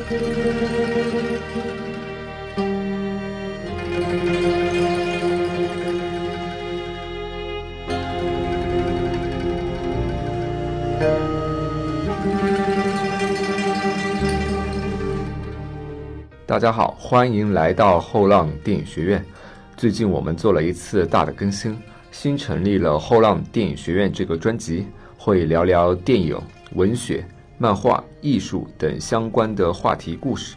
大家好，欢迎来到后浪电影学院。最近我们做了一次大的更新，新成立了后浪电影学院这个专辑，会聊聊电影、文学、漫画、艺术等相关的话题故事。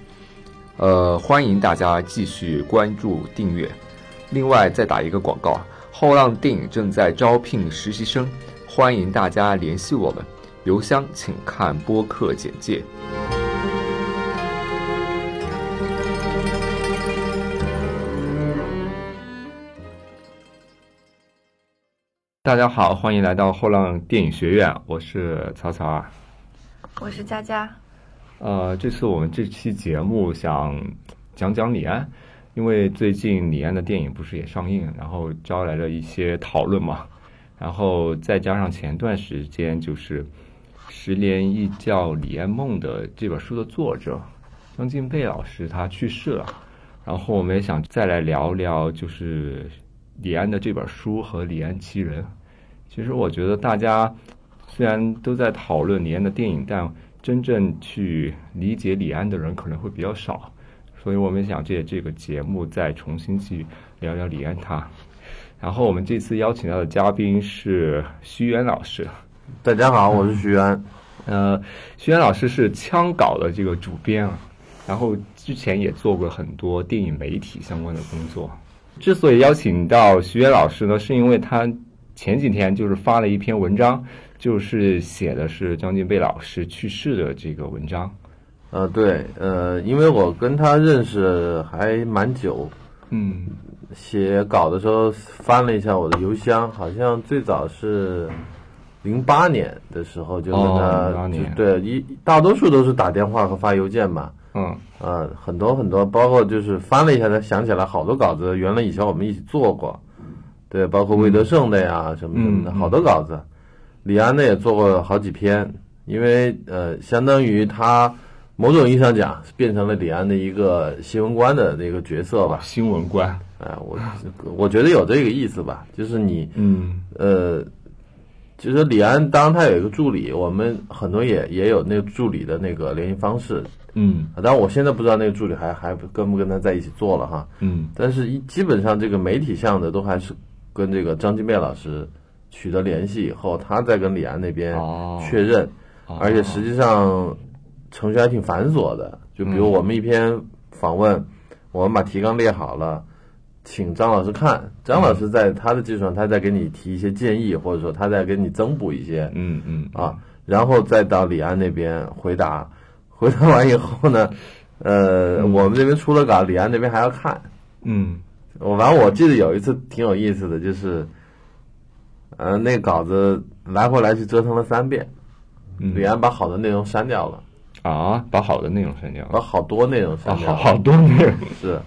呃，欢迎大家继续关注订阅。另外再打一个广告，后浪电影正在招聘实习生，欢迎大家联系我们。邮箱请看播客简介。大家好，欢迎来到后浪电影学院，我是曹曹啊。我是佳佳。呃，这次我们这期节目想讲讲李安，因为最近李安的电影不是也上映，然后招来了一些讨论嘛。然后再加上前段时间就是《十年一觉李安梦》的这本书的作者张晋贝老师他去世了，然后我们也想再来聊聊就是。李安的这本书和李安其人，其实我觉得大家虽然都在讨论李安的电影，但真正去理解李安的人可能会比较少，所以我们想借这个节目再重新去聊聊李安他。然后我们这次邀请到的嘉宾是徐渊老师。大家好，我是徐渊。呃，徐渊老师是枪稿的这个主编啊，然后之前也做过很多电影媒体相关的工作。之所以邀请到徐元老师呢，是因为他前几天就是发了一篇文章，就是写的是张晋贝老师去世的这个文章。呃，对，呃，因为我跟他认识还蛮久，嗯，写稿的时候翻了一下我的邮箱，好像最早是零八年的时候就跟他，对，一大多数都是打电话和发邮件嘛。嗯，呃，很多很多，包括就是翻了一下，才想起来好多稿子，原来以前我们一起做过，对，包括魏德胜的呀，什么什么的，好多稿子。李安呢也做过好几篇，因为呃，相当于他某种意义上讲，变成了李安的一个新闻官的那个角色吧。新闻官，哎，我我觉得有这个意思吧，就是你，嗯，呃。其实李安，当然他有一个助理，我们很多也也有那个助理的那个联系方式，嗯，当然我现在不知道那个助理还还跟不跟他在一起做了哈，嗯，但是一基本上这个媒体项的都还是跟这个张金贝老师取得联系以后，他再跟李安那边确认，而且实际上程序还挺繁琐的，就比如我们一篇访问，我们把提纲列好了。请张老师看，张老师在他的基础上，他再给你提一些建议，或者说他再给你增补一些，嗯嗯啊，然后再到李安那边回答，回答完以后呢，呃，我们这边出了稿，李安那边还要看，嗯，我反正我记得有一次挺有意思的，就是，呃，那稿子来回来去折腾了三遍，李安把好的内容删掉了，啊，把好的内容删掉，把好多内容删掉了，好多内容 是，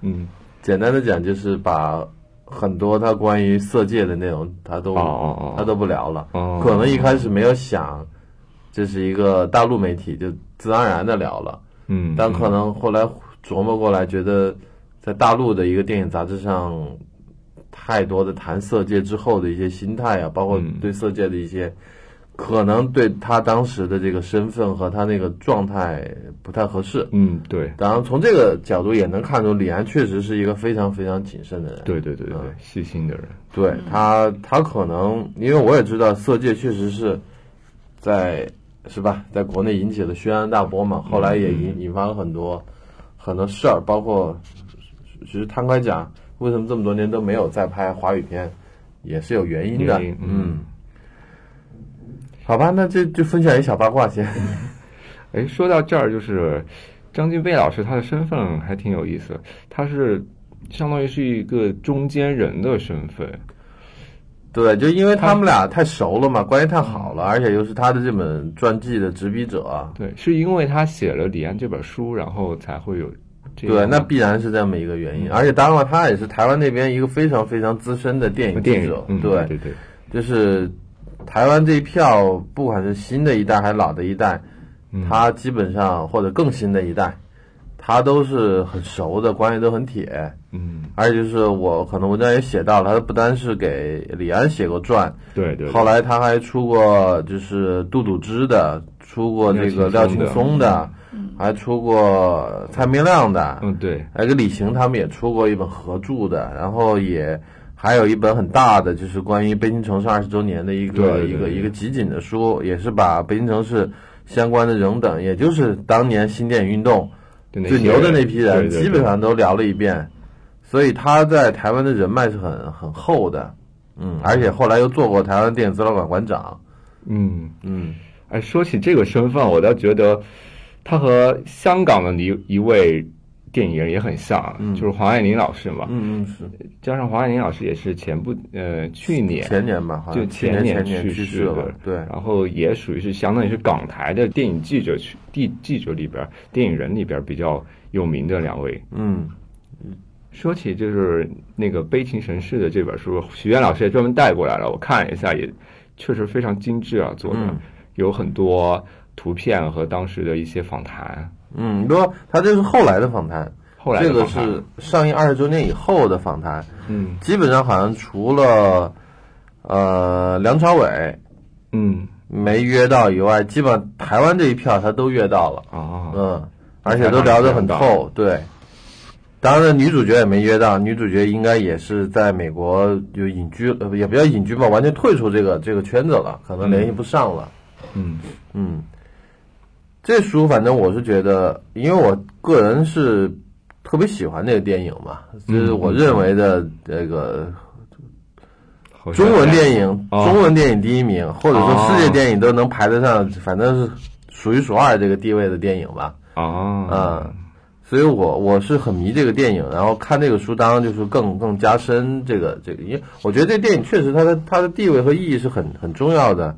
嗯。简单的讲，就是把很多他关于色戒的内容，他都他都不聊了。可能一开始没有想，这是一个大陆媒体，就自然而然的聊了。嗯，但可能后来琢磨过来，觉得在大陆的一个电影杂志上，太多的谈色戒之后的一些心态啊，包括对色戒的一些。可能对他当时的这个身份和他那个状态不太合适。嗯，对。当然，从这个角度也能看出，李安确实是一个非常非常谨慎的人。对对对对，细心的人。对他，他可能因为我也知道，色戒确实是在是吧，在国内引起了轩然大波嘛。后来也引引发了很多很多事儿，包括其实摊开讲，为什么这么多年都没有再拍华语片，也是有原因的。嗯。好吧，那这就分享一小八卦先。哎，说到这儿，就是张晋贝老师他的身份还挺有意思，他是相当于是一个中间人的身份。对，就因为他们俩太熟了嘛，关系太好了，而且又是他的这本传记的执笔者。对，是因为他写了李安这本书，然后才会有。对，那必然是这么一个原因。而且当然了，他也是台湾那边一个非常非常资深的电影记者。对对对，就是。台湾这一票，不管是新的一代还是老的一代，他基本上或者更新的一代，他都是很熟的，关系都很铁。嗯，而且就是我可能文章也写到了，他不单是给李安写过传，对对，后来他还出过就是杜笃之的，出过这个廖庆松的，还出过蔡明亮的，嗯对，还有李行他们也出过一本合著的，然后也还有一本很大的，就是关于北京城市二十周年的一个一个一个集锦的书，也是把北京城市相关的人等，也就是当年新电影运动最牛的那批人，基本上都聊了一遍。所以他在台湾的人脉是很很厚的，嗯，而且后来又做过台湾电影资料馆馆长，嗯嗯，哎，说起这个身份，我倒觉得他和香港的一一位电影人也很像，就是黄爱玲老师嘛，嗯嗯是，加上黄爱玲老师也是前不呃去年前年吧，就前年去世了，对，然后也属于是相当于是港台的电影记者去地记者里边电影人里边比较有名的两位，嗯。说起就是那个《悲情城市》的这本书，许渊老师也专门带过来了。我看了一下，也确实非常精致啊，做的有很多图片和当时的一些访谈。嗯，不，他这是后来的访谈，后来这个是上映二十周年以后的访谈。嗯，基本上好像除了呃梁朝伟，嗯，没约到以外，基本上台湾这一票他都约到了啊。嗯，而且都聊得很透，对。当然，女主角也没约到。女主角应该也是在美国就隐居，呃，也不叫隐居吧，完全退出这个这个圈子了，可能联系不上了。嗯嗯，这书反正我是觉得，因为我个人是特别喜欢这个电影嘛，就是我认为的这个中文电影，中文电影第一名，或者说世界电影都能排得上，反正是数一数二这个地位的电影吧。啊，嗯。所以我我是很迷这个电影，然后看这个书，当然就是更更加深这个这个，因为我觉得这电影确实它的它的地位和意义是很很重要的。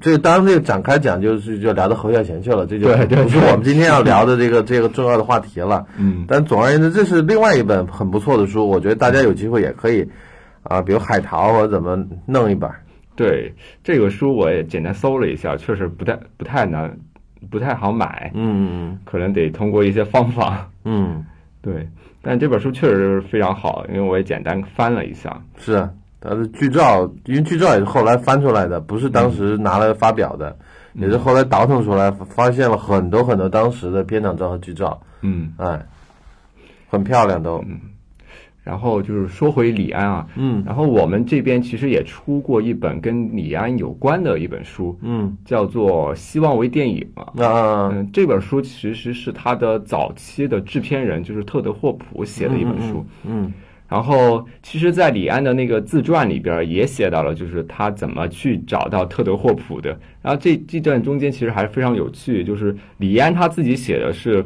这当然这个展开讲就是就聊到侯孝贤去了，这就不是我们今天要聊的这个 这个重要的话题了。嗯，但总而言之，这是另外一本很不错的书，我觉得大家有机会也可以啊，比如海淘或者怎么弄一本。对这个书我也简单搜了一下，确实不太不太难。不太好买，嗯可能得通过一些方法，嗯，对。但这本书确实非常好，因为我也简单翻了一下。是它的剧照，因为剧照也是后来翻出来的，不是当时拿来发表的，也是后来倒腾出来，发现了很多很多当时的片场照和剧照。嗯，哎，很漂亮都。嗯。然后就是说回李安啊，嗯，然后我们这边其实也出过一本跟李安有关的一本书，嗯，叫做《希望为电影》啊，嗯，这本书其实是他的早期的制片人就是特德霍普写的一本书，嗯，然后其实，在李安的那个自传里边也写到了，就是他怎么去找到特德霍普的，然后这这段中间其实还是非常有趣，就是李安他自己写的是，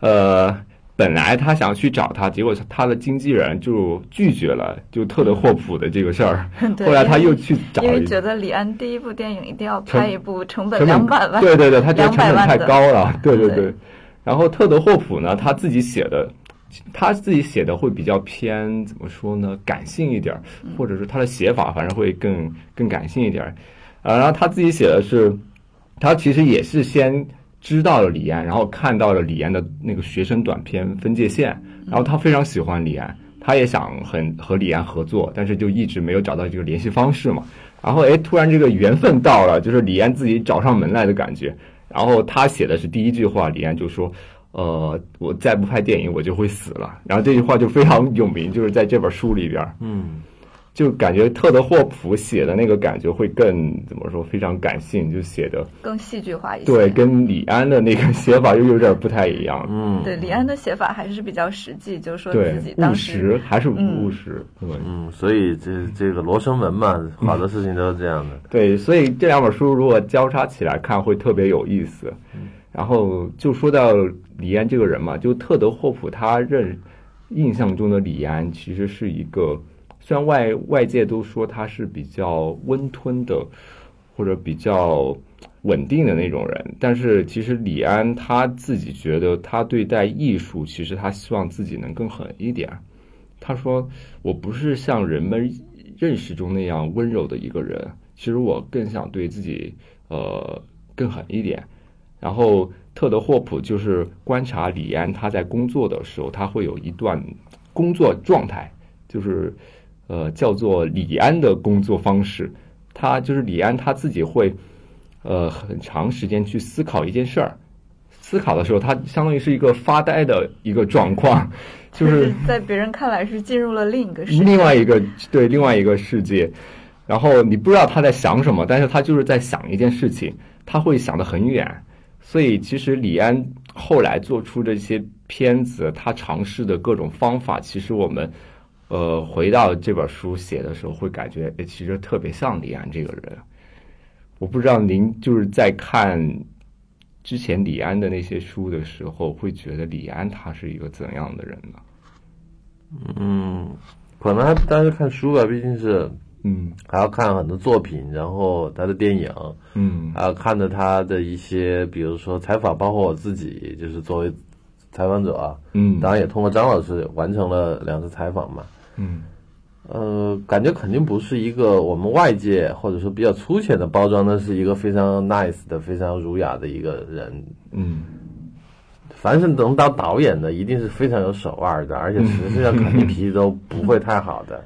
呃。本来他想去找他，结果他的经纪人就拒绝了，就特德霍普的这个事儿。后来他又去找，因为觉得李安第一部电影一定要拍一部成本两百万，对对对，他觉得成本太高了，对对对。然后特德霍普呢，他自己写的，他自己写的会比较偏怎么说呢？感性一点，或者是他的写法反正会更更感性一点。呃，然后他自己写的是，他其实也是先。知道了李安，然后看到了李安的那个学生短片《分界线》，然后他非常喜欢李安，他也想很和李安合作，但是就一直没有找到这个联系方式嘛。然后哎，突然这个缘分到了，就是李安自己找上门来的感觉。然后他写的是第一句话，李安就说：“呃，我再不拍电影，我就会死了。”然后这句话就非常有名，就是在这本书里边。嗯。就感觉特德霍普写的那个感觉会更怎么说，非常感性，就写的更戏剧化一些。对，跟李安的那个写法又有点不太一样。嗯，对，李安的写法还是比较实际，就是说自己当时还是务实。对，嗯，所以这这个罗生门嘛，好多事情都是这样的。对，所以这两本书如果交叉起来看，会特别有意思。然后就说到李安这个人嘛，就特德霍普他认印象中的李安其实是一个。虽然外外界都说他是比较温吞的，或者比较稳定的那种人，但是其实李安他自己觉得，他对待艺术，其实他希望自己能更狠一点。他说：“我不是像人们认识中那样温柔的一个人，其实我更想对自己呃更狠一点。”然后特德霍普就是观察李安他在工作的时候，他会有一段工作状态，就是呃叫做李安的工作方式。他就是李安他自己会呃很长时间去思考一件事儿，思考的时候他相当于是一个发呆的一个状况，就是在别人看来是进入了另一个世界，另外一个对另外一个世界。然后你不知道他在想什么，但是他就是在想一件事情，他会想得很远。所以其实李安后来做出这些片子，他尝试的各种方法，其实我们呃回到这本书写的时候，会感觉其实特别像李安这个人。我不知道您就是在看之前李安的那些书的时候，会觉得李安他是一个怎样的人呢？嗯，可能还不单是看书吧，毕竟是。嗯，还要看很多作品，然后他的电影，嗯，还要看着他的一些，比如说采访，包括我自己，就是作为采访者，嗯，当然也通过张老师完成了两次采访嘛，嗯，呃，感觉肯定不是一个我们外界或者说比较粗浅的包装，那是一个非常 nice 的、非常儒雅的一个人，嗯，凡是能当导演的，一定是非常有手腕的，而且实际上 肯定脾气都不会太好的。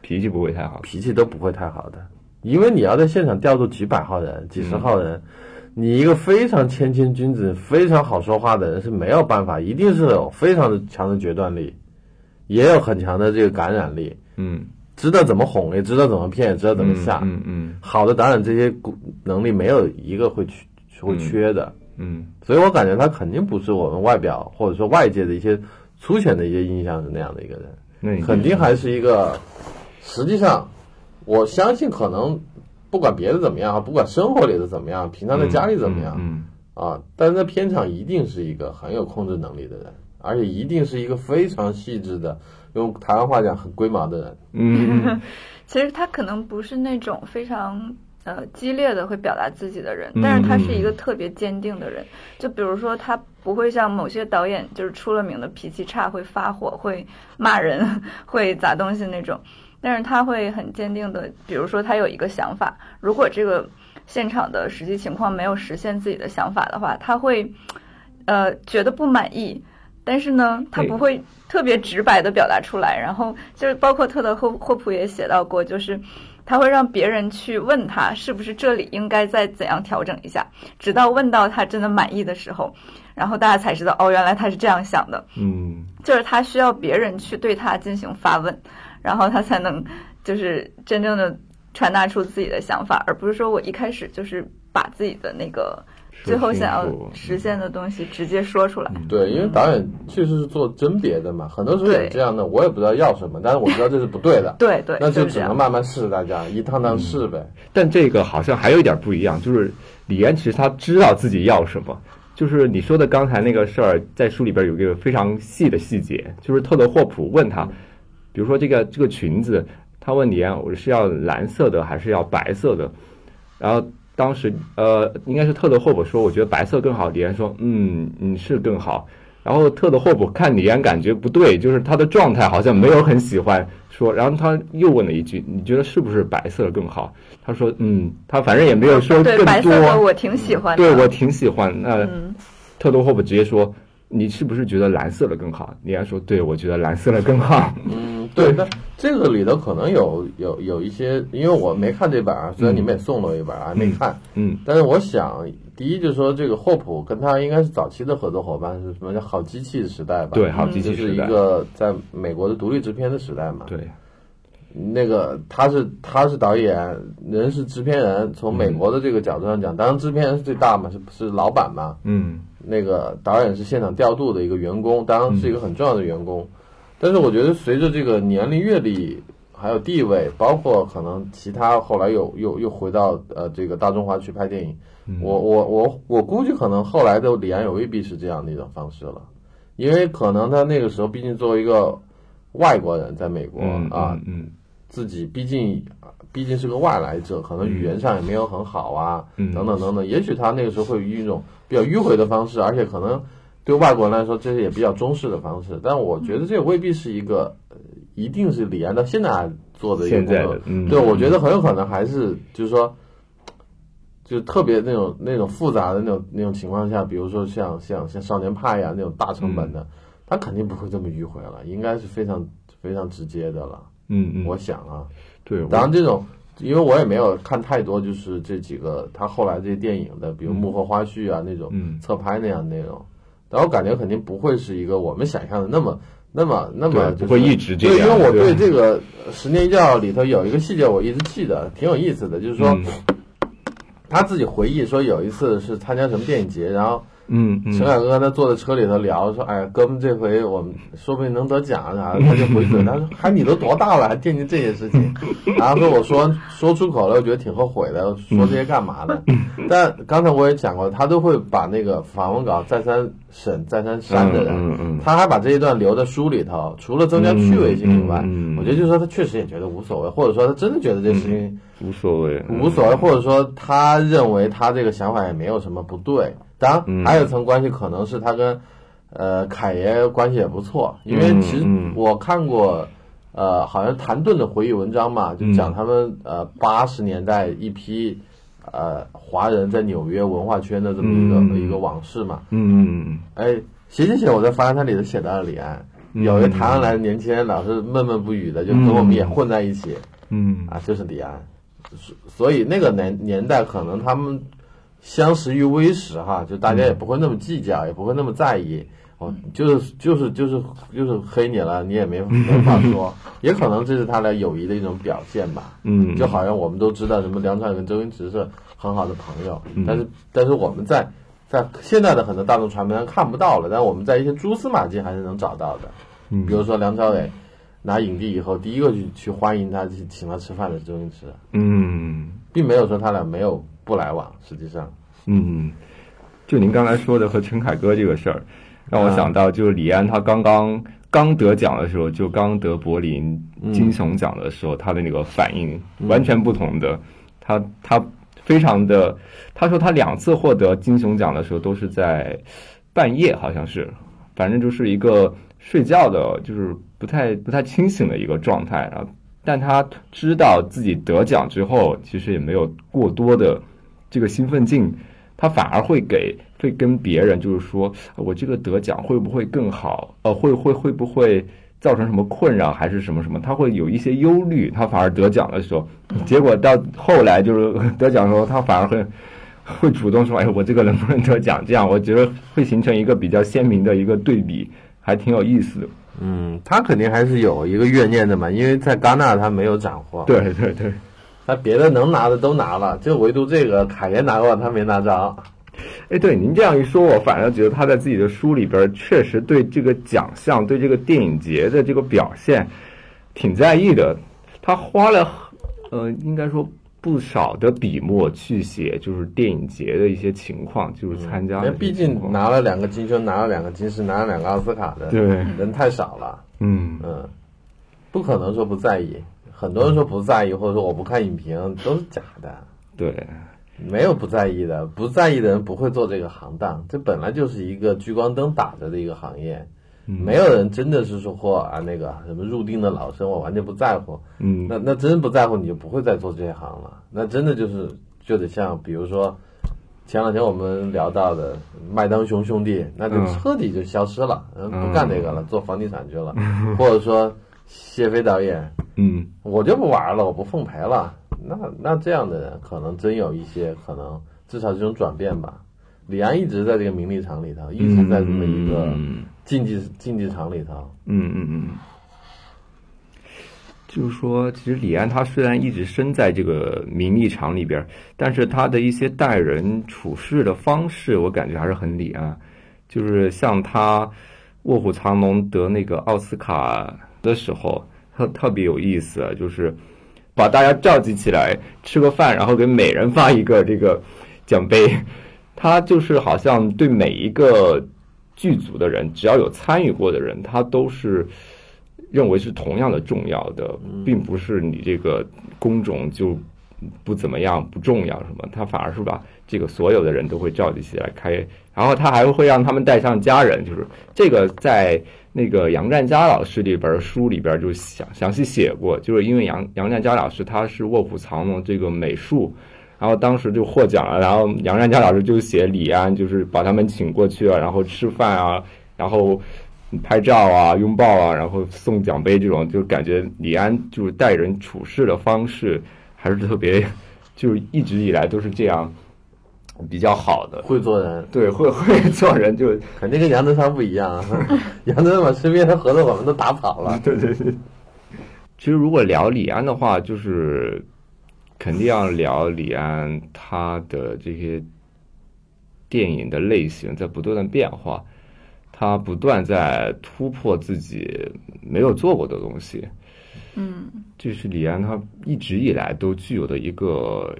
脾气不会太好，脾气都不会太好的，因为你要在现场调度几百号人、几十号人，你一个非常谦谦君子、非常好说话的人是没有办法，一定是有非常的强的决断力，也有很强的这个感染力。嗯，知道怎么哄，也知道怎么骗，也知道怎么吓。嗯嗯，好的导演这些能力没有一个会缺会缺的。嗯，所以我感觉他肯定不是我们外表或者说外界的一些粗浅的一些印象是那样的一个人，那肯定还是一个。实际上，我相信可能不管别的怎么样，不管生活里的怎么样，平常在家里怎么样，嗯啊，但是在片场一定是一个很有控制能力的人，而且一定是一个非常细致的，用台湾话讲很龟毛的人。嗯，其实他可能不是那种非常呃激烈的会表达自己的人，但是他是一个特别坚定的人。就比如说，他不会像某些导演就是出了名的脾气差，会发火，会骂人，会砸东西那种。但是他会很坚定的，比如说他有一个想法，如果这个现场的实际情况没有实现自己的想法的话，他会，呃，觉得不满意。但是呢，他不会特别直白的表达出来。然后就是包括特德霍霍普也写到过，就是他会让别人去问他是不是这里应该再怎样调整一下，直到问到他真的满意的时候，然后大家才知道哦，原来他是这样想的。嗯，就是他需要别人去对他进行发问。然后他才能，就是真正的传达出自己的想法，而不是说我一开始就是把自己的那个最后想要实现的东西直接说出来。对，因为导演确实是做甄别的嘛，很多时候也这样的。我也不知道要什么，但是我知道这是不对的。对对，那就只能慢慢试，大家一趟趟试呗。但这个好像还有一点不一样，就是李安其实他知道自己要什么。就是你说的刚才那个事儿，在书里边有一个非常细的细节，就是特德霍普问他。比如说这个这个裙子，他问李安，我是要蓝色的还是要白色的？然后当时呃，应该是特德霍普说，我觉得白色更好。李安说，嗯，你是更好。然后特德霍普看李安感觉不对，就是他的状态好像没有很喜欢说。然后他又问了一句，你觉得是不是白色更好？他说，嗯，他反正也没有说更多。白色的我挺喜欢。对我挺喜欢。那特德霍普直接说。你是不是觉得蓝色的更好？李安说：“对，我觉得蓝色的更好。”嗯，对。那这个里头可能有有有一些，因为我没看这本啊，虽然你们也送了我一本啊，没看。嗯。但是我想，第一就是说，这个霍普跟他应该是早期的合作伙伴，是什么叫好机器时代吧？对，好机器是一个在美国的独立制片的时代嘛。对。那个他是他是导演，人是制片人。从美国的这个角度上讲，当然制片人是最大嘛，是是老板嘛。嗯。那个导演是现场调度的一个员工，当然是一个很重要的员工。但是我觉得随着这个年龄、阅历还有地位，包括可能其他后来又又又回到呃这个大中华去拍电影，我我我我估计可能后来的李安也未必是这样的一种方式了，因为可能他那个时候毕竟作为一个外国人在美国啊，嗯，自己毕竟毕竟是个外来者，可能语言上也没有很好啊，等等等等，也许他那个时候会以一种。比较迂回的方式，而且可能对外国人来说，这些也比较中式的方式。但我觉得这也未必是一个，一定是李安到现在做的一个工作。对，我觉得很有可能还是就是说，就特别那种那种复杂的那种那种情况下，比如说像像像少年派呀那种大成本的，他肯定不会这么迂回了，应该是非常非常直接的了。嗯嗯，我想啊，对，当然这种，因为我也没有看太多，就是这几个他后来这些电影的，比如幕后花絮啊那种侧拍那样内容，但我感觉肯定不会是一个我们想象的那么那么那么不会一直这样。因为我对这个《十年一觉》里头有一个细节我一直记得，挺有意思的，就是说。他自己回忆说，有一次是参加什么电影节，然后。嗯，陈凯歌他坐在车里头聊说：“哎呀，哥们，这回我们说不定能得奖啥的。”他就回嘴，他说：“还你都多大了，还惦记这些事情？” 然后跟：“我说说出口了，我觉得挺后悔的，说这些干嘛的？” 但刚才我也讲过，他都会把那个访问稿再三审、再三删的人，他还把这一段留在书里头，除了增加趣味性以外，我觉得就是说他确实也觉得无所谓，或者说他真的觉得这事情无所谓，无所谓，或者说他认为他这个想法也没有什么不对。当然，还有一层关系，可能是他跟，呃，凯爷关系也不错。因为其实我看过，呃，好像谭盾的回忆文章嘛，就讲他们呃八十年代一批呃华人在纽约文化圈的这么一个一个往事嘛。嗯嗯嗯。哎，写写写，我在发现他里头写到了李安，有一个台湾来的年轻人，老是闷闷不语的，就跟我们也混在一起。嗯。啊，就是李安，所以那个年年代可能他们。相识于微时，哈，就大家也不会那么计较，也不会那么在意。哦，就是就是就是就是黑你了，你也没没话说。也可能这是他俩友谊的一种表现吧。嗯，就好像我们都知道，什么梁朝伟跟周星驰是很好的朋友，但是但是我们在在现在的很多大众传媒上看不到了，但我们在一些蛛丝马迹还是能找到的。嗯，比如说梁朝伟拿影帝以后，第一个去去欢迎他、去请他吃饭的是周星驰。嗯，并没有说他俩没有。不来往，实际上，嗯，就您刚才说的和陈凯歌这个事儿，让我想到，就是李安他刚刚刚得奖的时候，就刚得柏林金熊奖的时候，他的那个反应完全不同的。他他非常的，他说他两次获得金熊奖的时候都是在半夜，好像是，反正就是一个睡觉的，就是不太不太清醒的一个状态啊。但他知道自己得奖之后，其实也没有过多的。这个兴奋劲，他反而会给会跟别人就是说，我这个得奖会不会更好？呃，会会会不会造成什么困扰，还是什么什么？他会有一些忧虑。他反而得奖的时候，结果到后来就是 得奖的时候，他反而会会主动说：“哎，我这个能不能得奖？”这样我觉得会形成一个比较鲜明的一个对比，还挺有意思的。嗯，他肯定还是有一个怨念的嘛，因为在戛纳他没有斩获。对对对。他别的能拿的都拿了，就唯独这个凯爷拿过，他没拿着。哎，对，您这样一说，我反而觉得他在自己的书里边确实对这个奖项、对这个电影节的这个表现挺在意的。他花了呃，应该说不少的笔墨去写，就是电影节的一些情况，就是参加。毕竟拿了两个金熊，拿了两个金狮，拿了两个奥斯卡的，对，人太少了。嗯嗯，不可能说不在意。很多人说不在意，或者说我不看影评，都是假的。对，没有不在意的，不在意的人不会做这个行当。这本来就是一个聚光灯打着的一个行业，没有人真的是说或啊那个什么入定的老生，我完全不在乎。嗯，那那真不在乎，你就不会再做这一行了。那真的就是就得像比如说前两天我们聊到的麦当雄兄弟，那就彻底就消失了，嗯，不干那个了，做房地产去了，或者说。谢飞导演，嗯，我就不玩了，我不奉陪了。那那这样的人，可能真有一些可能，至少这种转变吧。李安一直在这个名利场里头，一直在这么一个竞技竞技场里头。嗯嗯嗯。就是说，其实李安他虽然一直身在这个名利场里边，但是他的一些待人处事的方式，我感觉还是很李安。就是像他《卧虎藏龙》得那个奥斯卡。的时候特特别有意思，就是把大家召集起来吃个饭，然后给每人发一个这个奖杯。他就是好像对每一个剧组的人，只要有参与过的人，他都是认为是同样的重要的，并不是你这个工种就不怎么样、不重要什么。他反而是把这个所有的人都会召集起来开，然后他还会让他们带上家人，就是这个在。那个杨占佳老师里边书里边就详详细写过，就是因为杨杨占佳老师他是《卧虎藏龙》这个美术，然后当时就获奖了，然后杨占佳老师就写李安，就是把他们请过去了，然后吃饭啊，然后拍照啊、拥抱啊，然后送奖杯这种，就感觉李安就是待人处事的方式还是特别，就是一直以来都是这样。比较好的，会做人，对，会 会做人，就肯定跟杨德昌不一样，杨德昌把身边的合作伙伴都打跑了，对 对对。其实如果聊李安的话，就是。肯定要聊李安他的这些电影的类型在不断的变化，他不断在突破自己没有做过的东西。嗯，这是李安他一直以来都具有的一个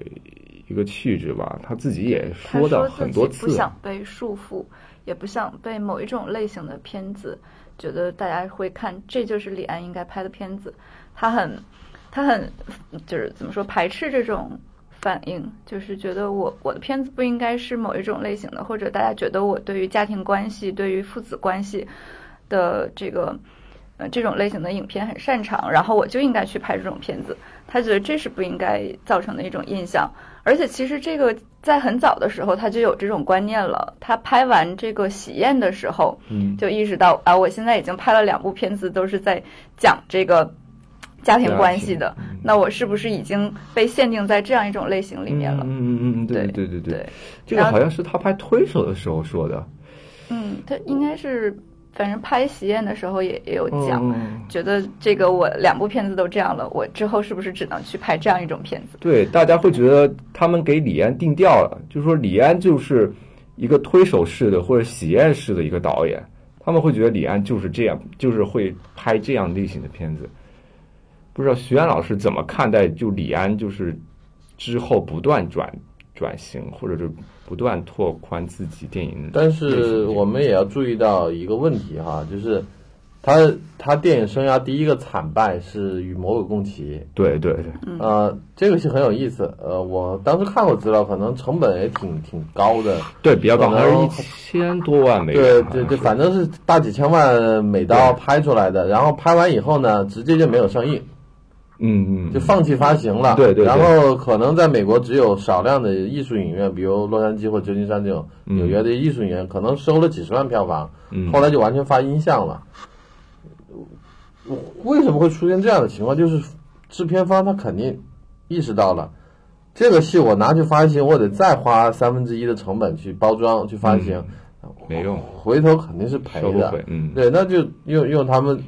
一个气质吧。他自己也说的很多次，不想被束缚，也不想被某一种类型的片子觉得大家会看，这就是李安应该拍的片子。他很。他很就是怎么说排斥这种反应，就是觉得我我的片子不应该是某一种类型的，或者大家觉得我对于家庭关系、对于父子关系的这个呃这种类型的影片很擅长，然后我就应该去拍这种片子。他觉得这是不应该造成的一种印象，而且其实这个在很早的时候他就有这种观念了。他拍完这个《喜宴》的时候，嗯，就意识到啊，我现在已经拍了两部片子，都是在讲这个。家庭关系的，那我是不是已经被限定在这样一种类型里面了？嗯嗯嗯，对对对对，这个好像是他拍推手的时候说的。嗯，他应该是，反正拍喜宴的时候也也有讲，觉得这个我两部片子都这样了，我之后是不是只能去拍这样一种片子？对，大家会觉得他们给李安定调了，就是说李安就是一个推手式的或者喜宴式的一个导演，他们会觉得李安就是这样，就是会拍这样类型的片子。不知道徐安老师怎么看待就李安就是之后不断转转型，或者是不断拓宽自己电影。但是我们也要注意到一个问题哈，就是他他电影生涯第一个惨败是与魔鬼共骑。对对对，呃，这个是很有意思。呃，我当时看过资料，可能成本也挺挺高的。对，比较高，还是一千多万美元。对对对，反正是大几千万美刀拍出来的。然后拍完以后呢，直接就没有上映。嗯嗯，就放弃发行了。对对。然后可能在美国只有少量的艺术影院，比如洛杉矶或旧金山这种纽约的艺术影院，可能收了几十万票房。嗯。后来就完全发音像了。为什么会出现这样的情况？就是制片方他肯定意识到了，这个戏我拿去发行，我得再花三分之一的成本去包装去发行，没用，回头肯定是赔的。嗯。对，那就用用他们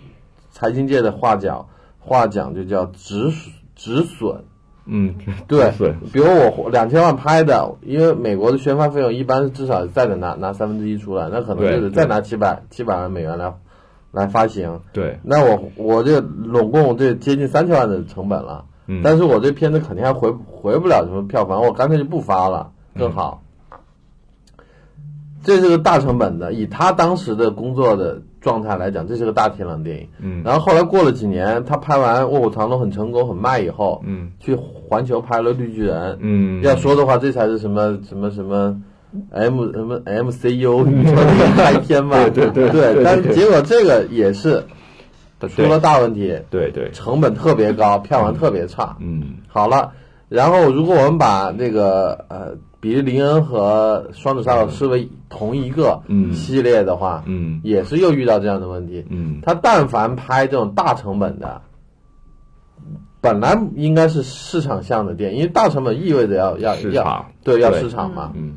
财经界的话讲。话讲就叫止止损，嗯，对，比如我两千万拍的，因为美国的宣发费用一般至少再得拿拿三分之一出来，那可能就得再拿七百七百万美元来来发行。对，那我我这拢共这接近三千万的成本了，嗯，但是我这片子肯定还回回不了什么票房，我干脆就不发了更好。这是个大成本的，以他当时的工作的。状态来讲，这是个大体量电影。嗯，然后后来过了几年，他拍完《卧虎藏龙》很成功、很卖以后，嗯，去环球拍了《绿巨人》。嗯，要说的话，这才是什么什么什么 M 什么 MCU 你说开篇嘛？对对对。但是结果这个也是出了大问题。对对。成本特别高，票房特别差。嗯。好了，然后如果我们把那个呃。比利林恩和双子杀手视为同一个系列的话，嗯，也是又遇到这样的问题。嗯，他但凡拍这种大成本的，本来应该是市场向的电影，因为大成本意味着要要要对要市场嘛。嗯，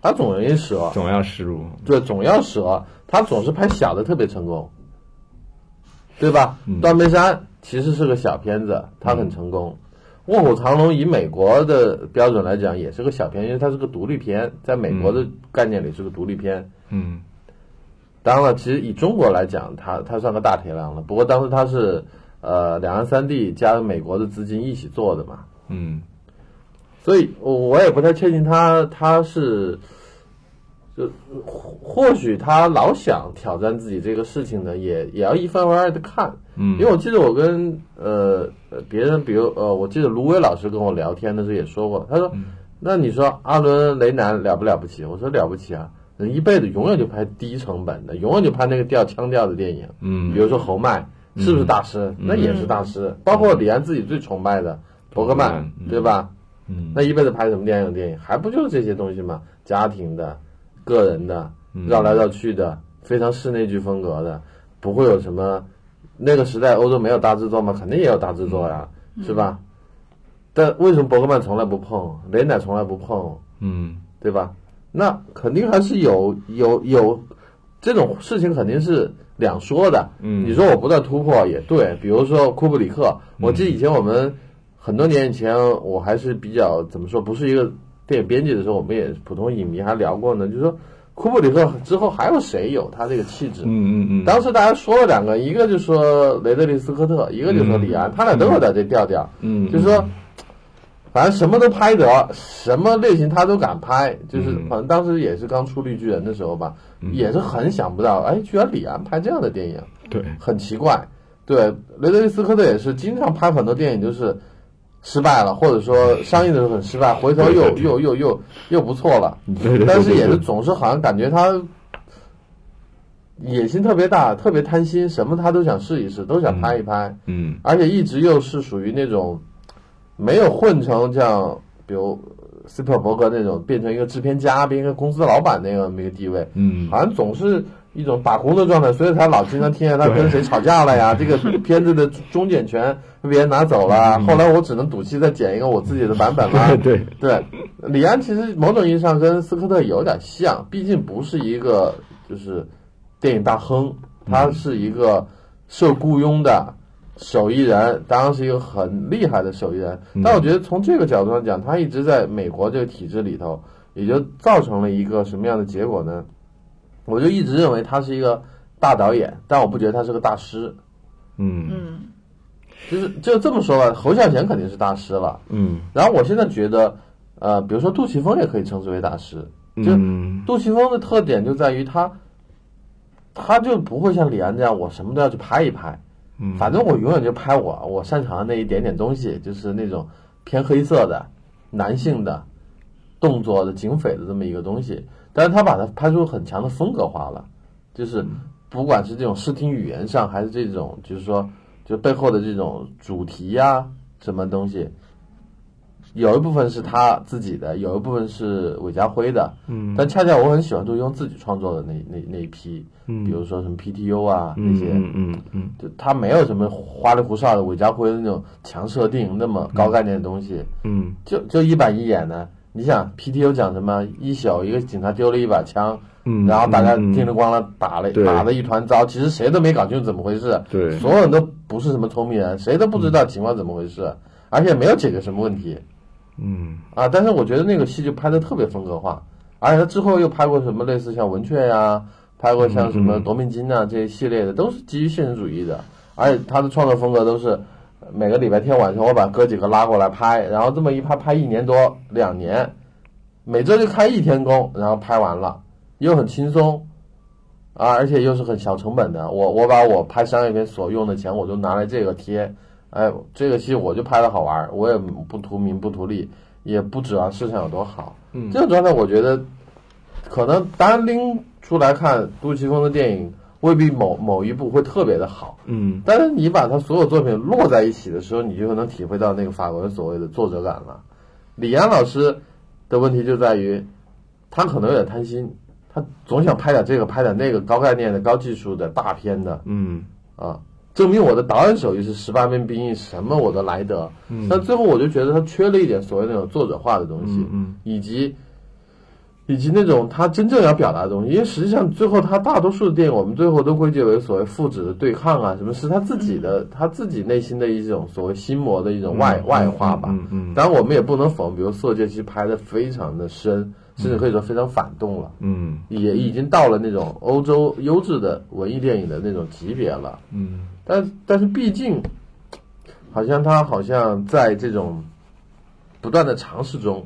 他总容易折，总要失误。对，总要折。他总是拍小的特别成功，对吧？断背山其实是个小片子，他很成功。卧虎藏龙以美国的标准来讲，也是个小片，因为它是个独立片，在美国的概念里是个独立片。嗯，当然了，其实以中国来讲，它它算个大体量了。不过当时它是呃两岸三地加美国的资金一起做的嘛。嗯，所以我我也不太确定他他是。就或许他老想挑战自己这个事情呢，也也要一分为二的看。嗯，因为我记得我跟呃别人，比如呃，我记得卢威老师跟我聊天的时候也说过，他说：“那你说阿伦雷南了不了不起？”我说：“了不起啊，人一辈子永远就拍低成本的，永远就拍那个调腔调的电影。嗯，比如说侯麦是不是大师？那也是大师。包括李安自己最崇拜的伯格曼，对吧？嗯，那一辈子拍什么电影？电影还不就是这些东西吗？家庭的、个人的、绕来绕去的，非常室内剧风格的，不会有什么。那个时代欧洲没有大制作吗？肯定也有大制作呀，是吧？但为什么伯格曼从来不碰，雷乃从来不碰？嗯，对吧？那肯定还是有有有这种事情，肯定是两说的。嗯，你说我不断突破也对，比如说库布里克，我记得以前我们很多年以前，我还是比较怎么说，不是一个电影编辑的时候，我们也普通影迷还聊过呢，就是说库布里克之后还有谁有他这个气质？嗯嗯嗯。当时大家说了两个，一个就说雷德利·斯科特，一个就说李安，他俩都有点这调调。嗯，就是说。反正什么都拍得，什么类型他都敢拍，就是反正当时也是刚出《绿巨人》的时候吧，也是很想不到，哎，居然李安拍这样的电影，对，很奇怪。对，雷德利·斯科特也是经常拍很多电影，就是失败了，或者说上映的时候很失败，回头又又又又又不错了。但是也是总是好像感觉他野心特别大，特别贪心，什么他都想试一试，都想拍一拍。嗯，而且一直又是属于那种。没有混成像比如斯皮尔伯格那种变成一个制片家，变成一个公司老板那样一个地位，嗯，好像总是一种打工的状态，所以他老经常听见他跟谁吵架了呀，这个片子的终剪权被别人拿走了，后来我只能赌气再剪一个我自己的版本了。对对，李安其实某种意义上跟斯科特有点像，毕竟不是一个就是电影大亨，他是一个受雇佣的。手艺人当然是一个很厉害的手艺人，但我觉得从这个角度上讲，他一直在美国这个体制里头，也就造成了一个什么样的结果呢？我就一直认为他是一个大导演，但我不觉得他是个大师。嗯嗯，就是就这么说吧，侯孝贤肯定是大师了。嗯，然后我现在觉得，呃，比如说杜琪峰也可以称之为大师。就杜琪峰的特点就在于他，他就不会像李安这样，我什么都要去拍一拍。嗯反正我永远就拍我我擅长的那一点点东西，就是那种偏黑色的、男性的、动作的警匪的这么一个东西。但是他把它拍出很强的风格化了，就是不管是这种视听语言上，还是这种就是说就背后的这种主题呀什么东西。有一部分是他自己的，有一部分是韦家辉的，嗯，但恰恰我很喜欢杜琪峰自己创作的那那那一批，嗯，比如说什么 PTU 啊那些，嗯嗯嗯，就他没有什么花里胡哨的韦家辉的那种强设定那么高概念的东西，嗯，就就一板一眼的。你想 PTU 讲什么？一宿一个警察丢了一把枪，嗯，然后大家叮铃咣啷打了打的一团糟，其实谁都没搞清楚怎么回事，对，所有人都不是什么聪明人，谁都不知道情况怎么回事，而且没有解决什么问题。嗯啊，但是我觉得那个戏就拍的特别风格化，而且他之后又拍过什么类似像文雀呀，拍过像什么夺命金啊这些系列的，都是基于现实主义的，而且他的创作风格都是每个礼拜天晚上我把哥几个拉过来拍，然后这么一拍拍一年多两年，每周就开一天工，然后拍完了，又很轻松，啊，而且又是很小成本的，我我把我拍商业片所用的钱我都拿来这个贴。哎，这个戏我就拍的好玩，我也不图名不图利，也不指望市场有多好。嗯，这种状态我觉得，可能单拎出来看杜琪峰的电影，未必某某一部会特别的好。嗯，但是你把他所有作品摞在一起的时候，你就能体会到那个法国人所谓的作者感了。李安老师的问题就在于，他可能有点贪心，他总想拍点这个，拍点那个高概念的、高技术的大片的。嗯，啊。证明我的导演手艺是十八般兵役，什么我都来得。但最后我就觉得他缺了一点所谓那种作者化的东西，嗯以及以及那种他真正要表达的东西。因为实际上最后他大多数的电影，我们最后都归结为所谓父子的对抗啊，什么是他自己的他自己内心的一种所谓心魔的一种外外化吧。当然我们也不能否认，比如《色戒》其实拍的非常的深，甚至可以说非常反动了。嗯，也已经到了那种欧洲优质的文艺电影的那种级别了。嗯。但但是毕竟，好像他好像在这种不断的尝试中，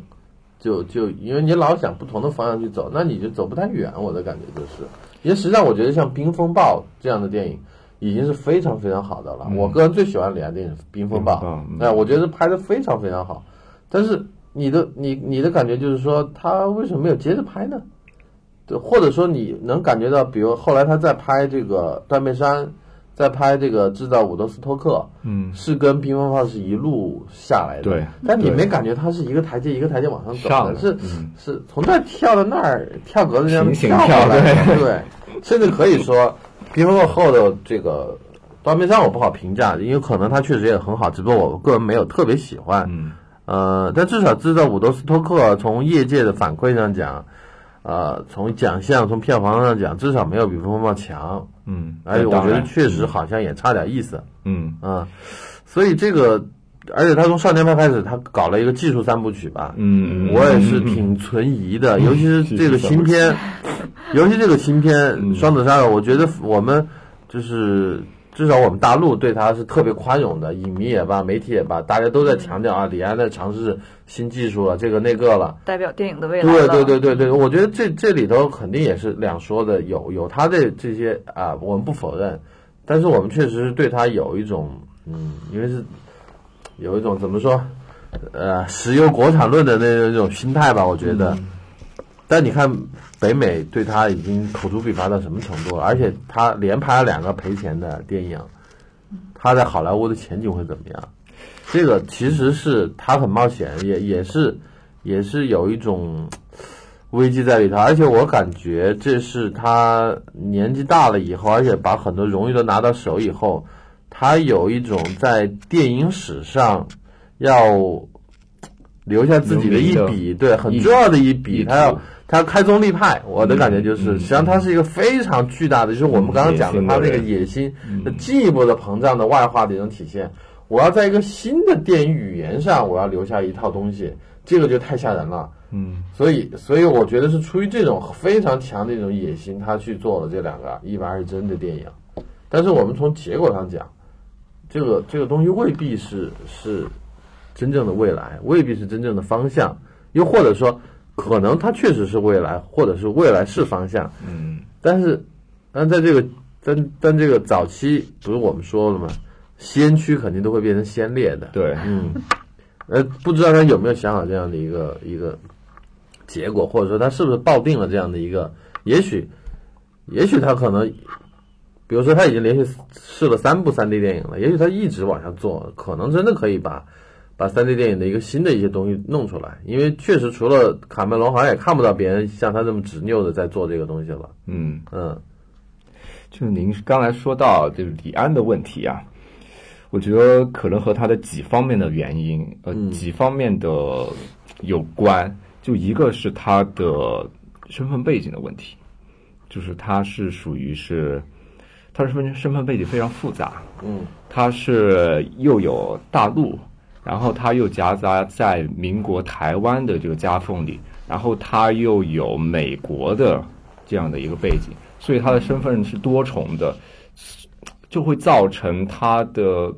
就就因为你老想不同的方向去走，那你就走不太远。我的感觉就是，因为实际上我觉得像《冰风暴》这样的电影已经是非常非常好的了。我个人最喜欢李安电影《冰风暴》，哎，我觉得拍的非常非常好。但是你的你你的感觉就是说，他为什么没有接着拍呢？对，或者说你能感觉到，比如后来他在拍这个《断背山》。在拍这个制造伍德斯托克，嗯，是跟冰风炮是一路下来的，对。但你没感觉它是一个台阶一个台阶往上走的，是嗯、是从这儿跳到那儿，跳格子这样跳下来，对。甚至可以说，冰风炮后的这个端面上我不好评价，因为可能它确实也很好，只不过我个人没有特别喜欢。嗯，呃，但至少制造伍德斯托克从业界的反馈上讲。呃，从奖项、从票房上讲，至少没有比《风暴》强。嗯，而且我觉得确实好像也差点意思。嗯啊，所以这个，而且他从少年派开始，他搞了一个技术三部曲吧。嗯我也是挺存疑的，尤其是这个新片，尤其这个新片《双子杀手》，我觉得我们就是。至少我们大陆对他是特别宽容的，影迷也罢，媒体也罢，大家都在强调啊，李安在尝试新技术了，这个那个了，代表电影的未来。对对对对对，我觉得这这里头肯定也是两说的，有有他的这些啊，我们不否认，但是我们确实是对他有一种嗯，因为是有一种怎么说，呃，石油国产论的那那种心态吧，我觉得。但你看，北美对他已经口诛笔伐到什么程度了？而且他连拍了两个赔钱的电影，他在好莱坞的前景会怎么样？这个其实是他很冒险，也也是也是有一种危机在里头。而且我感觉这是他年纪大了以后，而且把很多荣誉都拿到手以后，他有一种在电影史上要留下自己的一笔，对，很重要的一笔，他要。他开宗立派，我的感觉就是，实际上他是一个非常巨大的，就是我们刚刚讲的他那个野心的进一步的膨胀的外化的一种体现。我要在一个新的电影语言上，我要留下一套东西，这个就太吓人了。嗯，所以，所以我觉得是出于这种非常强的一种野心，他去做了这两个一百二十帧的电影。但是我们从结果上讲，这个这个东西未必是是真正的未来，未必是真正的方向，又或者说。可能它确实是未来，或者是未来是方向，嗯，但是，但在这个，但但这个早期不是我们说了吗？先驱肯定都会变成先烈的，对，嗯，呃，不知道他有没有想好这样的一个一个结果，或者说他是不是抱定了这样的一个？也许，也许他可能，比如说他已经连续试了三部三 D 电影了，也许他一直往下做，可能真的可以把。把三 D 电影的一个新的一些东西弄出来，因为确实除了卡梅隆，好像也看不到别人像他这么执拗的在做这个东西了。嗯嗯，就是您刚才说到就是李安的问题啊，我觉得可能和他的几方面的原因，呃，几方面的有关。就一个是他的身份背景的问题，就是他是属于是他的身份身份背景非常复杂。嗯，他是又有大陆。然后他又夹杂在民国台湾的这个夹缝里，然后他又有美国的这样的一个背景，所以他的身份是多重的，就会造成他的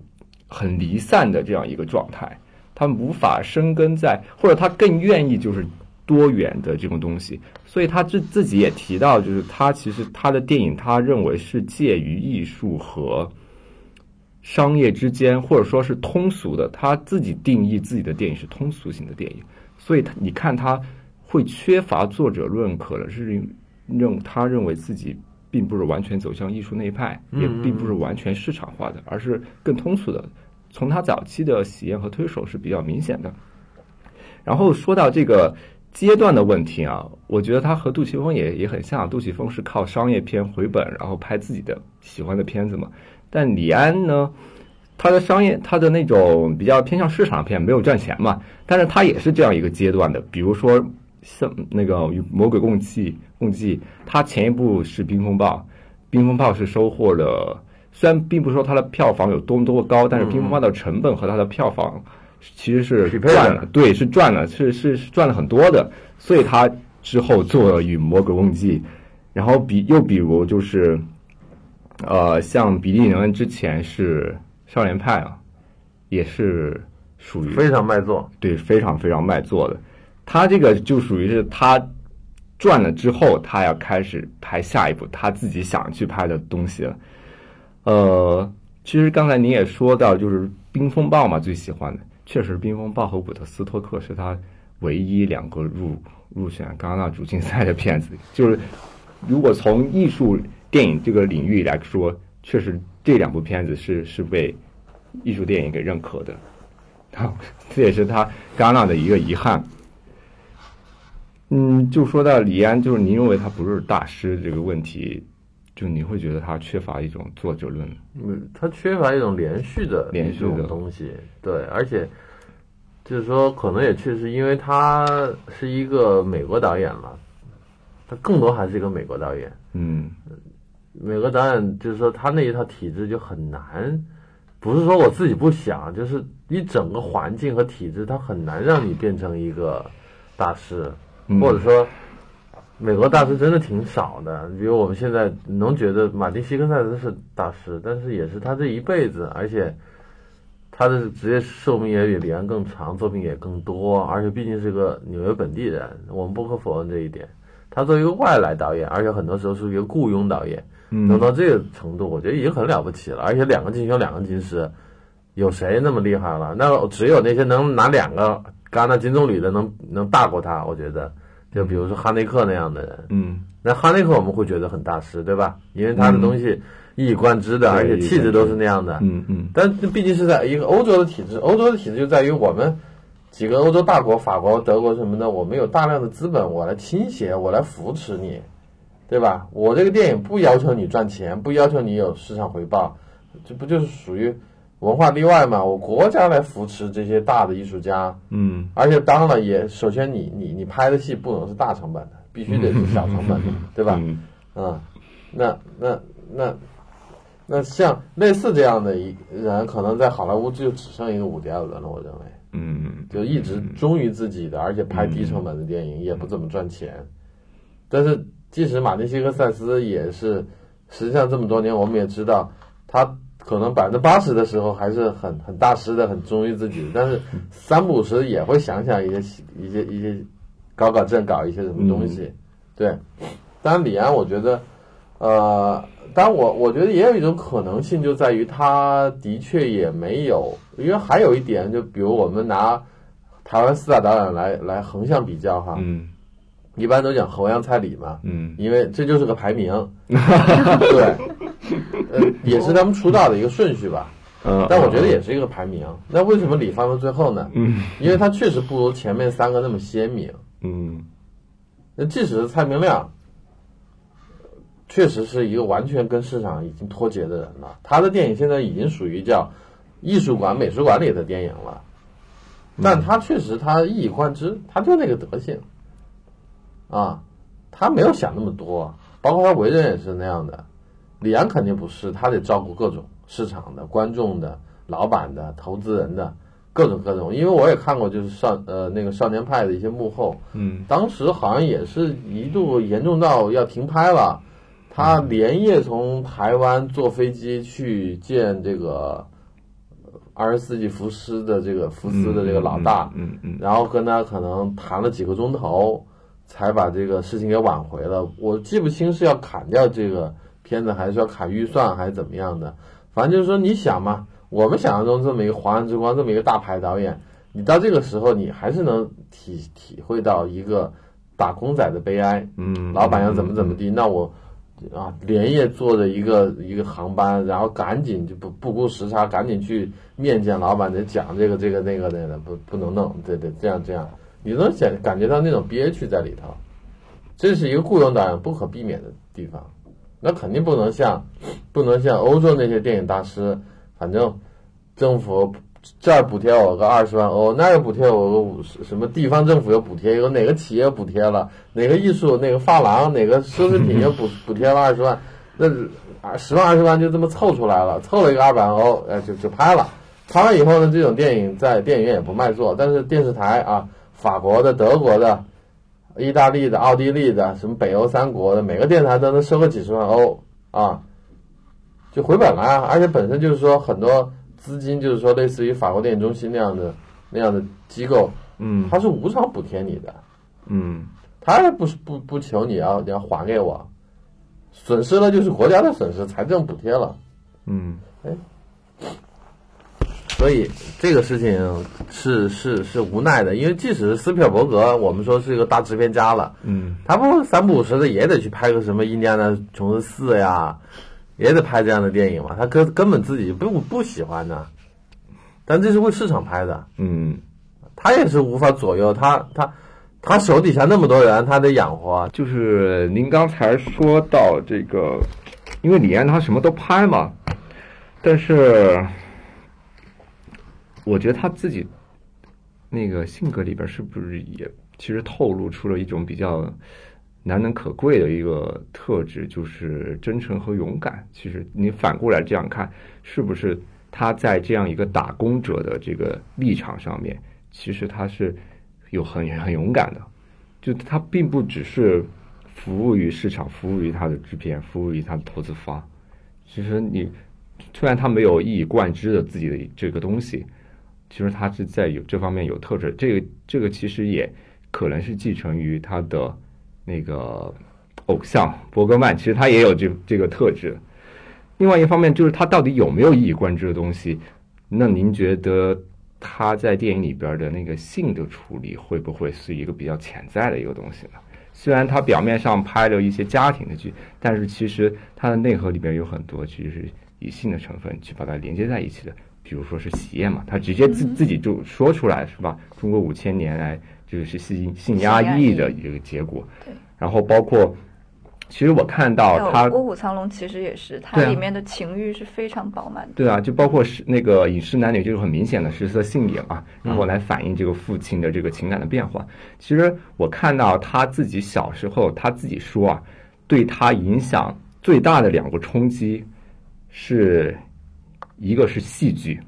很离散的这样一个状态。他无法生根在，或者他更愿意就是多元的这种东西。所以他自自己也提到，就是他其实他的电影，他认为是介于艺术和。商业之间，或者说是通俗的，他自己定义自己的电影是通俗型的电影，所以他你看他会缺乏作者论，可能是认他认为自己并不是完全走向艺术那一派，也并不是完全市场化的，而是更通俗的。从他早期的喜宴和推手是比较明显的。然后说到这个阶段的问题啊，我觉得他和杜琪峰也也很像，杜琪峰是靠商业片回本，然后拍自己的喜欢的片子嘛。但李安呢，他的商业，他的那种比较偏向市场片，没有赚钱嘛。但是他也是这样一个阶段的。比如说像那个《与魔鬼共济共济》，他前一部是《冰风暴》，《冰风暴》是收获了，虽然并不是说它的票房有多么多么高，但是《冰风暴》的成本和它的票房其实是赚了，对，是赚了，是是是赚了很多的。所以他之后做了《与魔鬼共济》，然后比又比如就是。呃，像比利·林恩之前是少年派啊，也是属于非常卖座，对，非常非常卖座的。他这个就属于是他赚了之后，他要开始拍下一部他自己想去拍的东西了。呃，其实刚才您也说到，就是《冰风暴》嘛，最喜欢的确实《冰风暴》和《伍德斯托克》是他唯一两个入入选戛纳主竞赛的片子。就是如果从艺术。电影这个领域来说，确实这两部片子是是被艺术电影给认可的，这也是他戛纳的一个遗憾。嗯，就说到李安，就是您认为他不是大师这个问题，就你会觉得他缺乏一种作者论？嗯，他缺乏一种连续的连续的东西，对，而且就是说，可能也确实因为他是一个美国导演嘛，他更多还是一个美国导演。嗯，美国导演就是说他那一套体制就很难，不是说我自己不想，就是一整个环境和体制，它很难让你变成一个大师。或者说，美国大师真的挺少的。比如我们现在能觉得马丁·西克塞斯是大师，但是也是他这一辈子，而且他的职业寿命也比李安更长，作品也更多。而且毕竟是个纽约本地人，我们不可否认这一点。他作为一个外来导演，而且很多时候是一个雇佣导演，能到这个程度，我觉得已经很了不起了。而且两个金球，两个金狮，有谁那么厉害了？那只有那些能拿两个。戛纳金棕榈的能能大过他，我觉得，就比如说哈内克那样的人，嗯，那哈内克我们会觉得很大师，对吧？因为他的东西一以贯之的，而且气质都是那样的，嗯嗯。但毕竟是在一个欧洲的体制，欧洲的体制就在于我们几个欧洲大国，法国、德国什么的，我们有大量的资本，我来倾斜，我来扶持你，对吧？我这个电影不要求你赚钱，不要求你有市场回报，这不就是属于？文化例外嘛，我国家来扶持这些大的艺术家，嗯，而且当然了，也首先你你你拍的戏不能是大成本的，必须得是小成本的，对吧？嗯，那那那那像类似这样的一人，可能在好莱坞就只剩一个伍迪·艾伦了，我认为，嗯，就一直忠于自己的，而且拍低成本的电影也不怎么赚钱。但是即使马丁·西克塞斯也是，实际上这么多年我们也知道他。可能百分之八十的时候还是很很大师的，很忠于自己的，但是三五十也会想想一些一些一些搞搞震，搞一些什么东西。对，当然李安，我觉得，呃，当然我我觉得也有一种可能性，就在于他的确也没有，因为还有一点，就比如我们拿台湾四大导演来来横向比较哈，嗯，一般都讲侯阳蔡李嘛，嗯，因为这就是个排名，对。呃，也是他们出道的一个顺序吧，嗯，但我觉得也是一个排名。那为什么李放到最后呢？嗯，因为他确实不如前面三个那么鲜明。嗯，那即使是蔡明亮，确实是一个完全跟市场已经脱节的人了。他的电影现在已经属于叫艺术馆、美术馆里的电影了，但他确实他一以贯之，他就那个德行啊，他没有想那么多，包括他为人也是那样的。李安肯定不是，他得照顾各种市场的、观众的、老板的、投资人的各种各种。因为我也看过，就是少呃那个少年派的一些幕后，嗯，当时好像也是一度严重到要停拍了。他连夜从台湾坐飞机去见这个二十世纪福斯的这个福斯的这个老大，嗯嗯，然后跟他可能谈了几个钟头，才把这个事情给挽回了。我记不清是要砍掉这个。片子还是要砍预算还是怎么样的？反正就是说，你想嘛，我们想象中这么一个《华安之光》这么一个大牌导演，你到这个时候，你还是能体体会到一个打工仔的悲哀。嗯，老板要怎么怎么地，那我啊连夜坐着一个一个航班，然后赶紧就不不顾时差，赶紧去面见老板，得讲这个这个那个那个，不不能弄，对对，这样这样，你能感感觉到那种憋屈在里头。这是一个雇佣导演不可避免的地方。那肯定不能像，不能像欧洲那些电影大师，反正政府这儿补贴我个二十万欧，那儿又补贴我个五十，什么地方政府又补贴，有哪个企业补贴了，哪个艺术哪个发廊哪个奢侈品又补 补贴了二十万，那十万二十万就这么凑出来了，凑了一个二百万欧，哎就就拍了，拍完以后呢，这种电影在电影院也不卖座，但是电视台啊，法国的、德国的。意大利的、奥地利的、什么北欧三国的，每个电台都能收个几十万欧啊，就回本了啊！而且本身就是说很多资金，就是说类似于法国电影中心那样的那样的机构，嗯，它是无偿补贴你的，嗯，他也不是不不求你要你要还给我，损失了就是国家的损失，财政补贴了，嗯，哎。所以这个事情是是是无奈的，因为即使是斯皮尔伯格，我们说是一个大制片家了，嗯，他不三不五时的也得去拍个什么《印第安纳琼斯四》呀，也得拍这样的电影嘛，他根根本自己不不喜欢的，但这是为市场拍的，嗯，他也是无法左右他他他手底下那么多人，他得养活。就是您刚才说到这个，因为李安他什么都拍嘛，但是我觉得他自己那个性格里边是不是也其实透露出了一种比较。难能可贵的一个特质就是真诚和勇敢。其实你反过来这样看，是不是他在这样一个打工者的这个立场上面，其实他是有很很勇敢的。就他并不只是服务于市场，服务于他的制片，服务于他的投资方。其实你虽然他没有一以贯之的自己的这个东西，其实他是在有这方面有特质。这个这个其实也可能是继承于他的。那个偶像伯格曼，其实他也有这这个特质。另外一方面，就是他到底有没有一以贯之的东西？那您觉得他在电影里边的那个性的处理，会不会是一个比较潜在的一个东西呢？虽然他表面上拍了一些家庭的剧，但是其实它的内核里边有很多其实是以性的成分去把它连接在一起的。比如说是喜宴嘛，他直接自自己就说出来是吧？中国五千年来。就是性性压抑的一个结果，对。然后包括，其实我看到他《卧虎藏龙》其实也是，它里面的情欲是非常饱满的。对啊，就包括是那个饮食男女，就是很明显的食色性也嘛，然后来反映这个父亲的这个情感的变化。其实我看到他自己小时候，他自己说啊，对他影响最大的两个冲击，是一个是戏剧，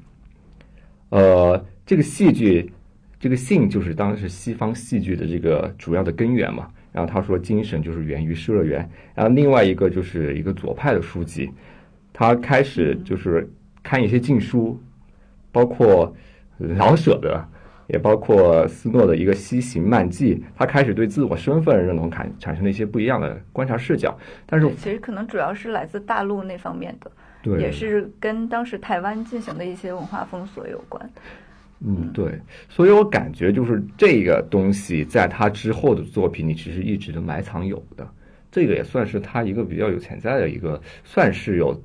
呃，这个戏剧。这个性就是当时西方戏剧的这个主要的根源嘛。然后他说，精神就是源于《失乐园》。然后另外一个就是一个左派的书籍，他开始就是看一些禁书，包括老舍的，也包括斯诺的一个《西行漫记》。他开始对自我身份认同产产生了一些不一样的观察视角。但是其实可能主要是来自大陆那方面的，对，也是跟当时台湾进行的一些文化封锁有关。嗯，对，所以我感觉就是这个东西在他之后的作品里，其实一直都埋藏有的。这个也算是他一个比较有潜在的一个，算是有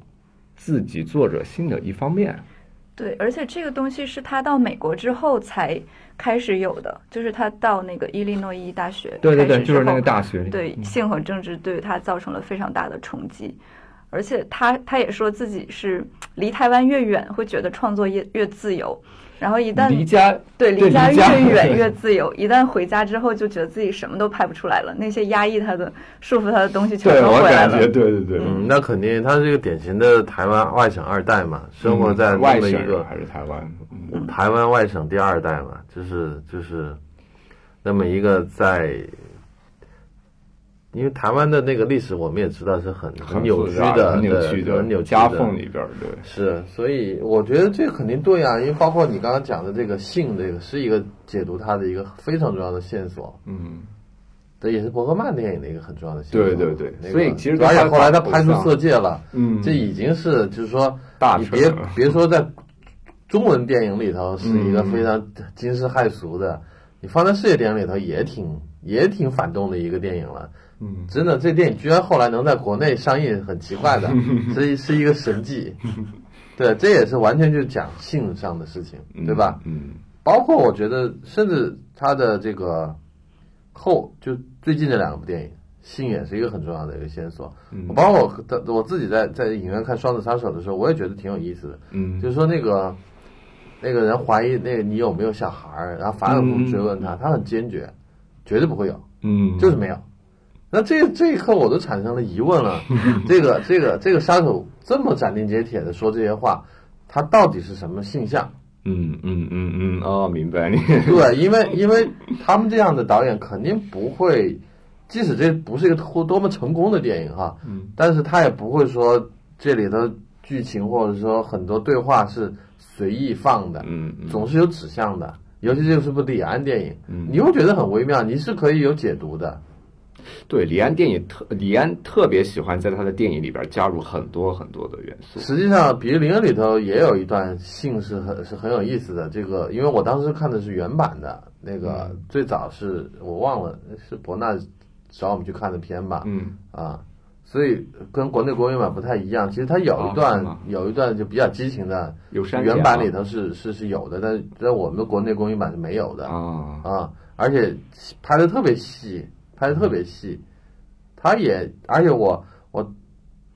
自己作者性的一方面。对，而且这个东西是他到美国之后才开始有的，就是他到那个伊利诺伊大学，对对对，就是那个大学里，对性和政治对他造成了非常大的冲击。而且他他也说自己是离台湾越远，会觉得创作越越自由。然后一旦离家，对离家越远越自由。一旦回家之后，就觉得自己什么都拍不出来了。那些压抑他的、束缚他的东西全都回来了。对对对，嗯，那肯定他是一个典型的台湾外省二代嘛，生活在那么一个还是台湾，台湾外省第二代嘛，就是就是那么一个在。因为台湾的那个历史，我们也知道是很很扭曲的，很扭曲的，很扭夹缝里边对。是，所以我觉得这肯定对啊，因为包括你刚刚讲的这个性，这个是一个解读它的一个非常重要的线索。嗯，这也是伯格曼电影的一个很重要的线索。对对对，所以其实而且后来他拍出《色戒》了，嗯，这已经是就是说，你别别说在中文电影里头是一个非常惊世骇俗的，你放在世界电影里头也挺也挺反动的一个电影了。嗯，真的，这电影居然后来能在国内上映，很奇怪的，是是一个神迹。对，这也是完全就讲性上的事情，对吧？嗯，包括我觉得，甚至他的这个后，就最近这两部电影，性也是一个很重要的一个线索。嗯，包括我我自己在在影院看《双子杀手》的时候，我也觉得挺有意思的。嗯，就是说那个那个人怀疑那个你有没有小孩儿，然后反复追问他，他很坚决，绝对不会有，嗯，就是没有。那这这一刻我都产生了疑问了，这个这个这个杀手这么斩钉截铁的说这些话，他到底是什么性向？嗯嗯嗯嗯，哦，明白你。对，因为因为他们这样的导演肯定不会，即使这不是一个多多么成功的电影哈，嗯，但是他也不会说这里的剧情或者说很多对话是随意放的，嗯，总是有指向的，尤其这是部李安电影，嗯，你会觉得很微妙，你是可以有解读的。对李安电影特，李安特别喜欢在他的电影里边加入很多很多的元素。实际上，《比利林恩》里头也有一段性是很是很有意思的。这个，因为我当时看的是原版的，那个最早是我忘了是伯纳找我们去看的片吧。嗯啊，所以跟国内国语版不太一样。其实它有一段有一段就比较激情的，原版里头是是是有的，但是在我们的国内国语版是没有的啊啊！而且拍的特别细，拍的特别细。他也而且我我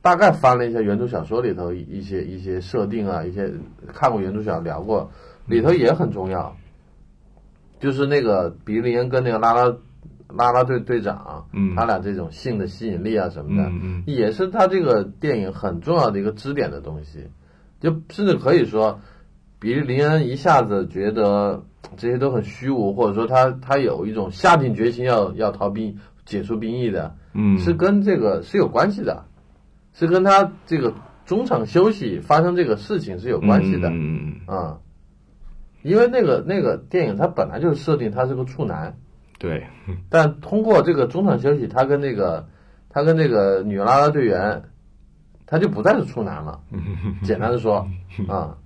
大概翻了一下原著小说里头一些一些设定啊，一些看过原著小聊过，里头也很重要。就是那个比利林跟那个拉拉拉拉队队长，嗯，他俩这种性的吸引力啊什么的，嗯也是他这个电影很重要的一个支点的东西。就甚至可以说，比利林恩一下子觉得这些都很虚无，或者说他他有一种下定决心要要逃兵解除兵役的，嗯，是跟这个是有关系的，是跟他这个中场休息发生这个事情是有关系的，嗯啊。因为那个那个电影，它本来就是设定他是个处男，对。但通过这个中场休息，他跟那个他跟那个女拉拉队员，他就不再是处男了。简单的说啊，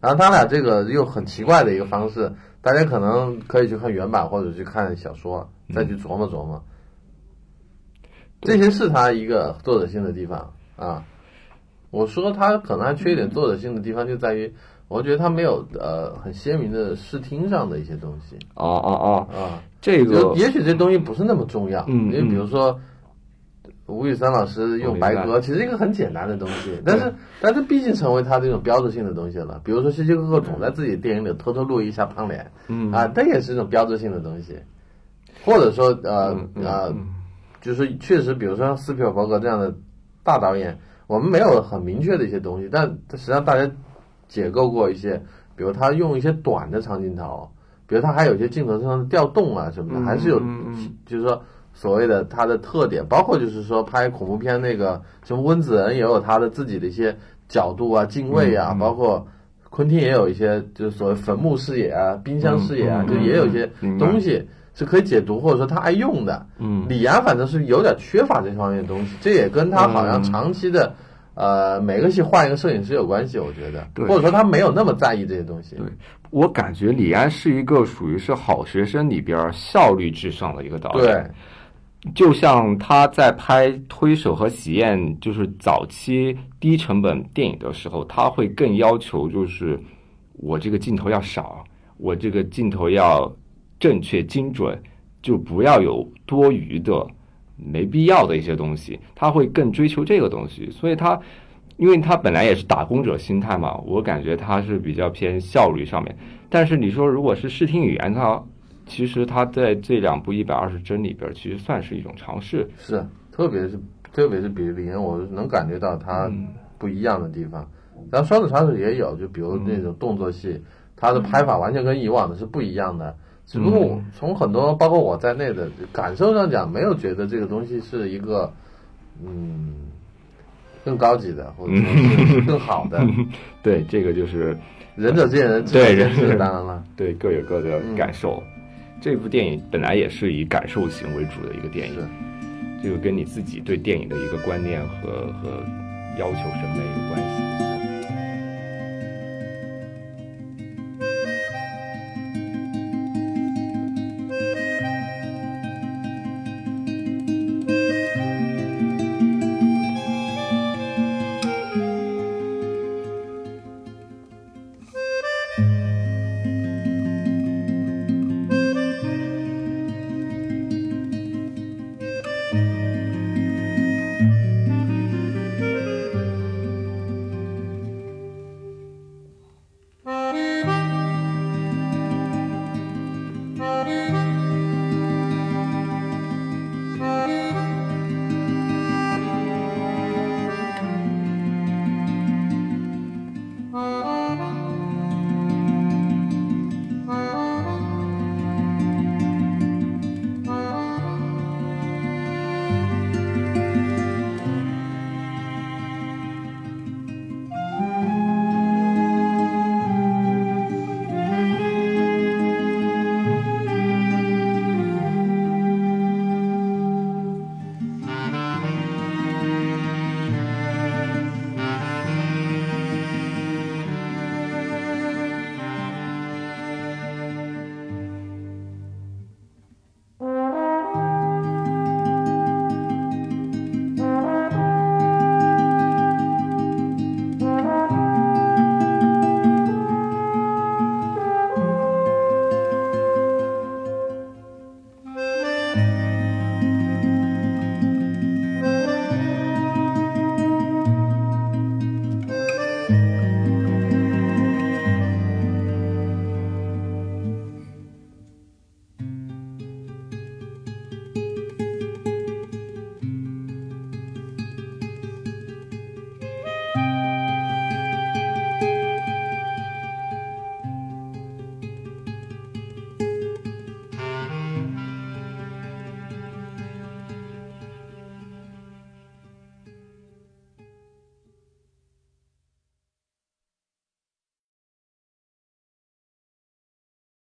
然后他俩这个又很奇怪的一个方式，大家可能可以去看原版或者去看小说，再去琢磨琢磨。这些是他一个作者性的地方啊。我说他可能还缺一点作者性的地方，就在于。我觉得他没有呃很鲜明的视听上的一些东西。啊啊啊啊，这个也许这东西不是那么重要。嗯，因为比如说吴宇森老师用白鸽，其实一个很简单的东西，但是但是毕竟成为他这种标志性的东西了。比如说希区柯克总在自己电影里偷偷录一下胖脸，嗯啊，这也是一种标志性的东西。或者说呃呃，就是确实，比如说像斯皮尔伯格这样的大导演，我们没有很明确的一些东西，但实际上大家。解构过一些，比如他用一些短的长镜头，比如他还有一些镜头上的调动啊什么的，还是有，就是说所谓的它的特点，包括就是说拍恐怖片那个什么温子仁也有他的自己的一些角度啊、敬畏啊，包括昆汀也有一些就是所谓坟墓视野啊、冰箱视野啊，就也有一些东西是可以解读或者说他爱用的。嗯，李安反正是有点缺乏这方面的东西，这也跟他好像长期的。呃，每个戏换一个摄影师有关系，我觉得，或者说他没有那么在意这些东西。对我感觉李安是一个属于是好学生里边效率至上的一个导演。对，就像他在拍《推手》和《喜宴》就是早期低成本电影的时候，他会更要求就是我这个镜头要少，我这个镜头要正确精准，就不要有多余的。没必要的一些东西，他会更追求这个东西，所以他，因为他本来也是打工者心态嘛，我感觉他是比较偏效率上面。但是你说如果是视听语言，他其实他在这两部一百二十帧里边，其实算是一种尝试。是，特别是特别是比林，我能感觉到他不一样的地方。然后双子杀手也有，就比如那种动作戏，他的拍法完全跟以往的是不一样的。只不过从很多包括我在内的感受上讲，没有觉得这个东西是一个嗯更高级的或者说 更好的。对，这个就是仁者见仁，智者见智当然了，对各有各的感受。这部电影本来也是以感受型为主的一个电影，这个跟你自己对电影的一个观念和和要求审美有关系。